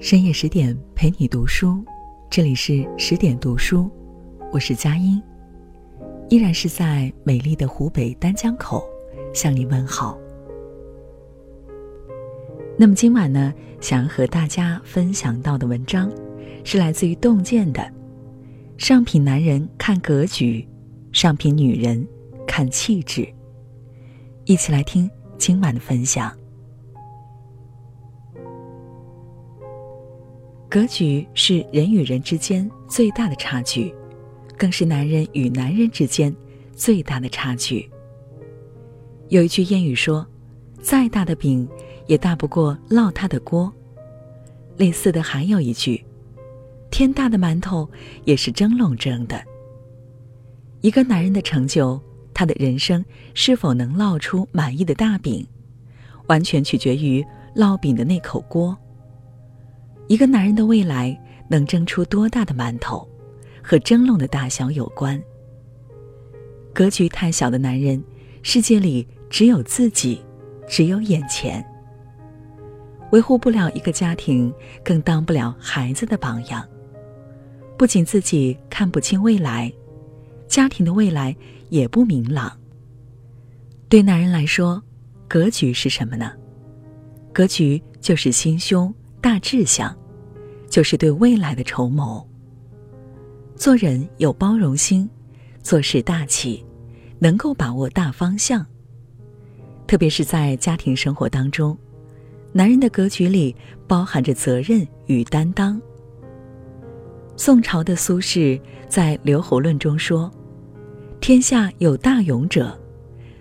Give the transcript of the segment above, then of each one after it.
深夜十点陪你读书，这里是十点读书，我是佳音，依然是在美丽的湖北丹江口向你问好。那么今晚呢，想要和大家分享到的文章，是来自于洞见的。上品男人看格局，上品女人看气质。一起来听今晚的分享。格局是人与人之间最大的差距，更是男人与男人之间最大的差距。有一句谚语说：“再大的饼，也大不过烙它的锅。”类似的还有一句：“天大的馒头，也是蒸笼蒸的。”一个男人的成就，他的人生是否能烙出满意的大饼，完全取决于烙饼的那口锅。一个男人的未来能蒸出多大的馒头，和蒸笼的大小有关。格局太小的男人，世界里只有自己，只有眼前。维护不了一个家庭，更当不了孩子的榜样。不仅自己看不清未来，家庭的未来也不明朗。对男人来说，格局是什么呢？格局就是心胸。大志向，就是对未来的筹谋。做人有包容心，做事大气，能够把握大方向。特别是在家庭生活当中，男人的格局里包含着责任与担当。宋朝的苏轼在《留侯论》中说：“天下有大勇者，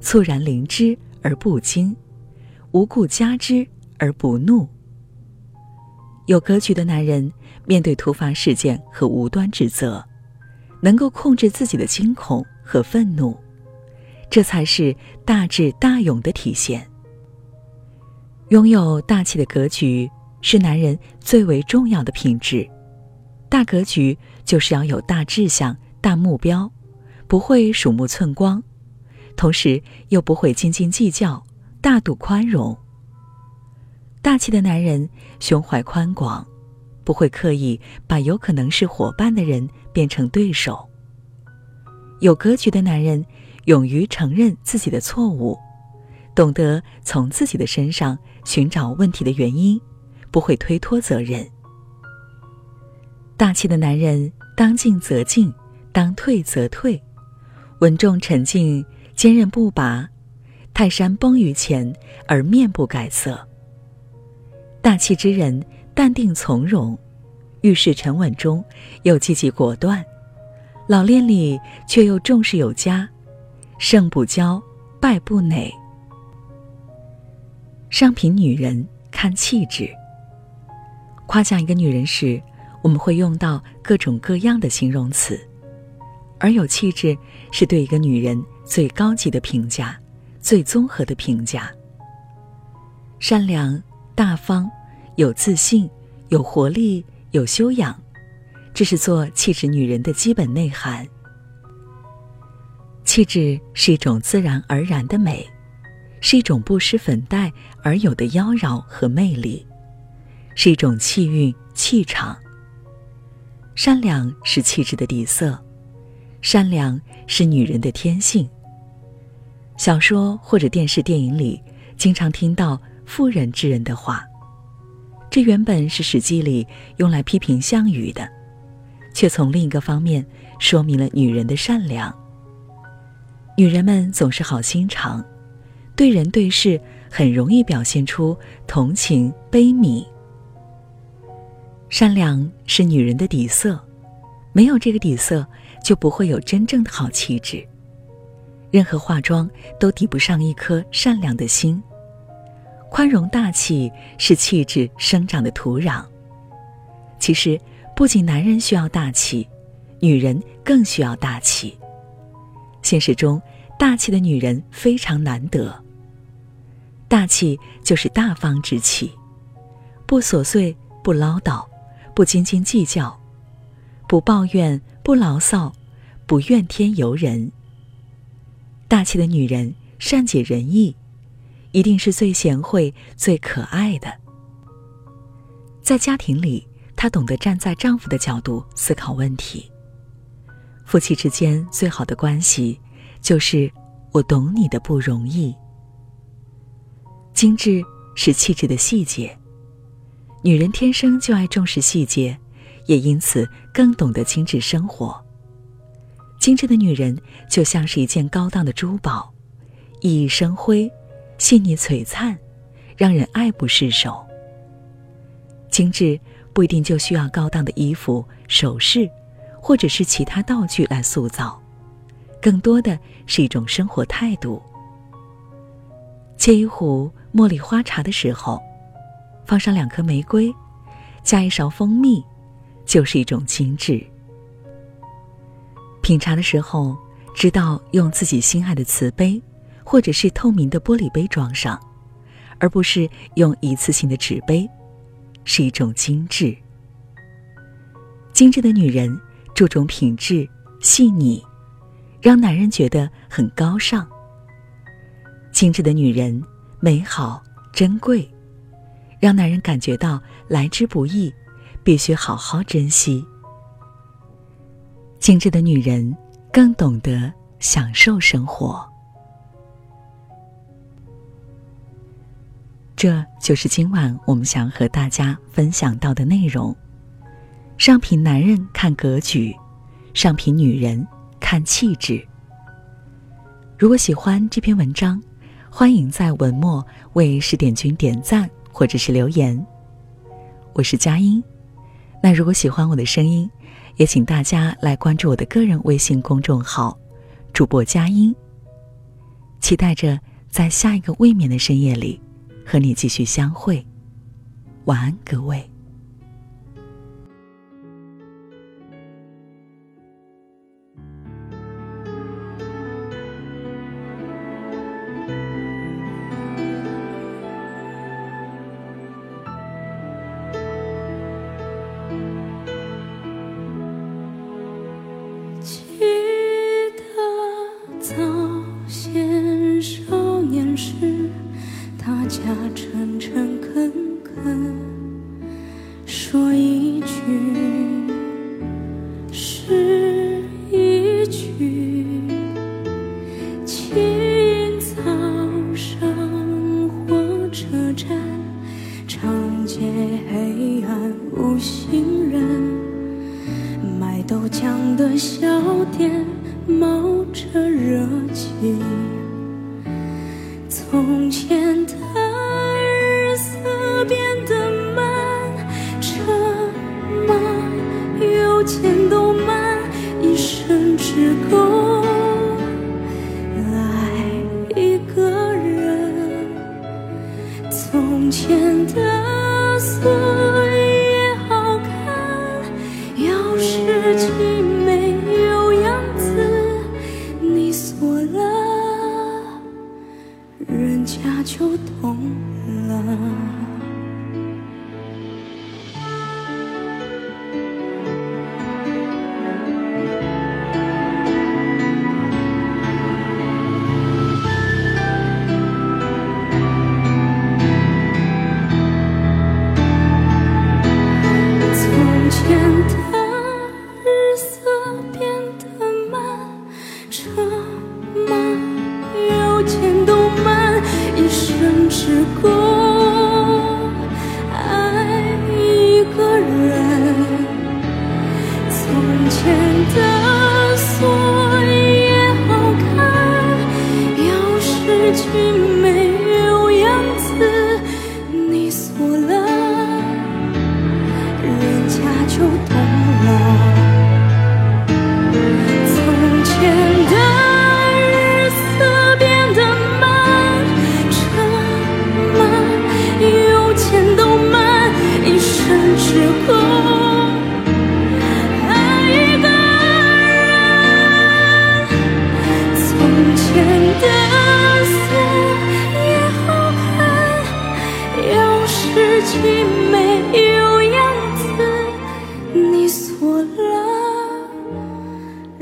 猝然临之而不惊，无故加之而不怒。”有格局的男人，面对突发事件和无端指责，能够控制自己的惊恐和愤怒，这才是大智大勇的体现。拥有大气的格局是男人最为重要的品质。大格局就是要有大志向、大目标，不会鼠目寸光，同时又不会斤斤计较，大度宽容。大气的男人胸怀宽广，不会刻意把有可能是伙伴的人变成对手。有格局的男人勇于承认自己的错误，懂得从自己的身上寻找问题的原因，不会推脱责任。大气的男人当进则进，当退则退，稳重沉静，坚韧不拔，泰山崩于前而面不改色。大气之人，淡定从容，遇事沉稳中又积极果断，老练里却又重视有加，胜不骄，败不馁。上品女人看气质。夸奖一个女人时，我们会用到各种各样的形容词，而有气质是对一个女人最高级的评价，最综合的评价。善良、大方。有自信，有活力，有修养，这是做气质女人的基本内涵。气质是一种自然而然的美，是一种不施粉黛而有的妖娆和魅力，是一种气韵气场。善良是气质的底色，善良是女人的天性。小说或者电视电影里，经常听到妇人之仁的话。这原本是《史记》里用来批评项羽的，却从另一个方面说明了女人的善良。女人们总是好心肠，对人对事很容易表现出同情悲悯。善良是女人的底色，没有这个底色，就不会有真正的好气质。任何化妆都抵不上一颗善良的心。宽容大气是气质生长的土壤。其实，不仅男人需要大气，女人更需要大气。现实中，大气的女人非常难得。大气就是大方之气，不琐碎，不唠叨，不斤斤计较，不抱怨，不牢骚，不怨天尤人。大气的女人善解人意。一定是最贤惠、最可爱的。在家庭里，她懂得站在丈夫的角度思考问题。夫妻之间最好的关系，就是我懂你的不容易。精致是气质的细节，女人天生就爱重视细节，也因此更懂得精致生活。精致的女人就像是一件高档的珠宝，熠熠生辉，细腻璀璨，让人爱不释手。精致不一定就需要高档的衣服、首饰，或者是其他道具来塑造，更多的是一种生活态度。沏一壶茉莉花茶的时候，放上两颗玫瑰，加一勺蜂蜜，就是一种精致。品茶的时候，知道用自己心爱的瓷杯，或者是透明的玻璃杯装上，而不是用一次性的纸杯。是一种精致。精致的女人注重品质、细腻，让男人觉得很高尚。精致的女人美好、珍贵，让男人感觉到来之不易，必须好好珍惜。精致的女人更懂得享受生活。这就是今晚我们想和大家分享到的内容。上品男人看格局，上品女人看气质。如果喜欢这篇文章，欢迎在文末为十点君点赞或者是留言。我是佳音，那如果喜欢我的声音，也请大家来关注我的个人微信公众号“主播佳音”。期待着在下一个未眠的深夜里。和你继续相会，晚安，各位。从前的时空，爱一个人，从前的锁也好看，钥匙精美。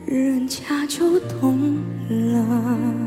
人家就懂了。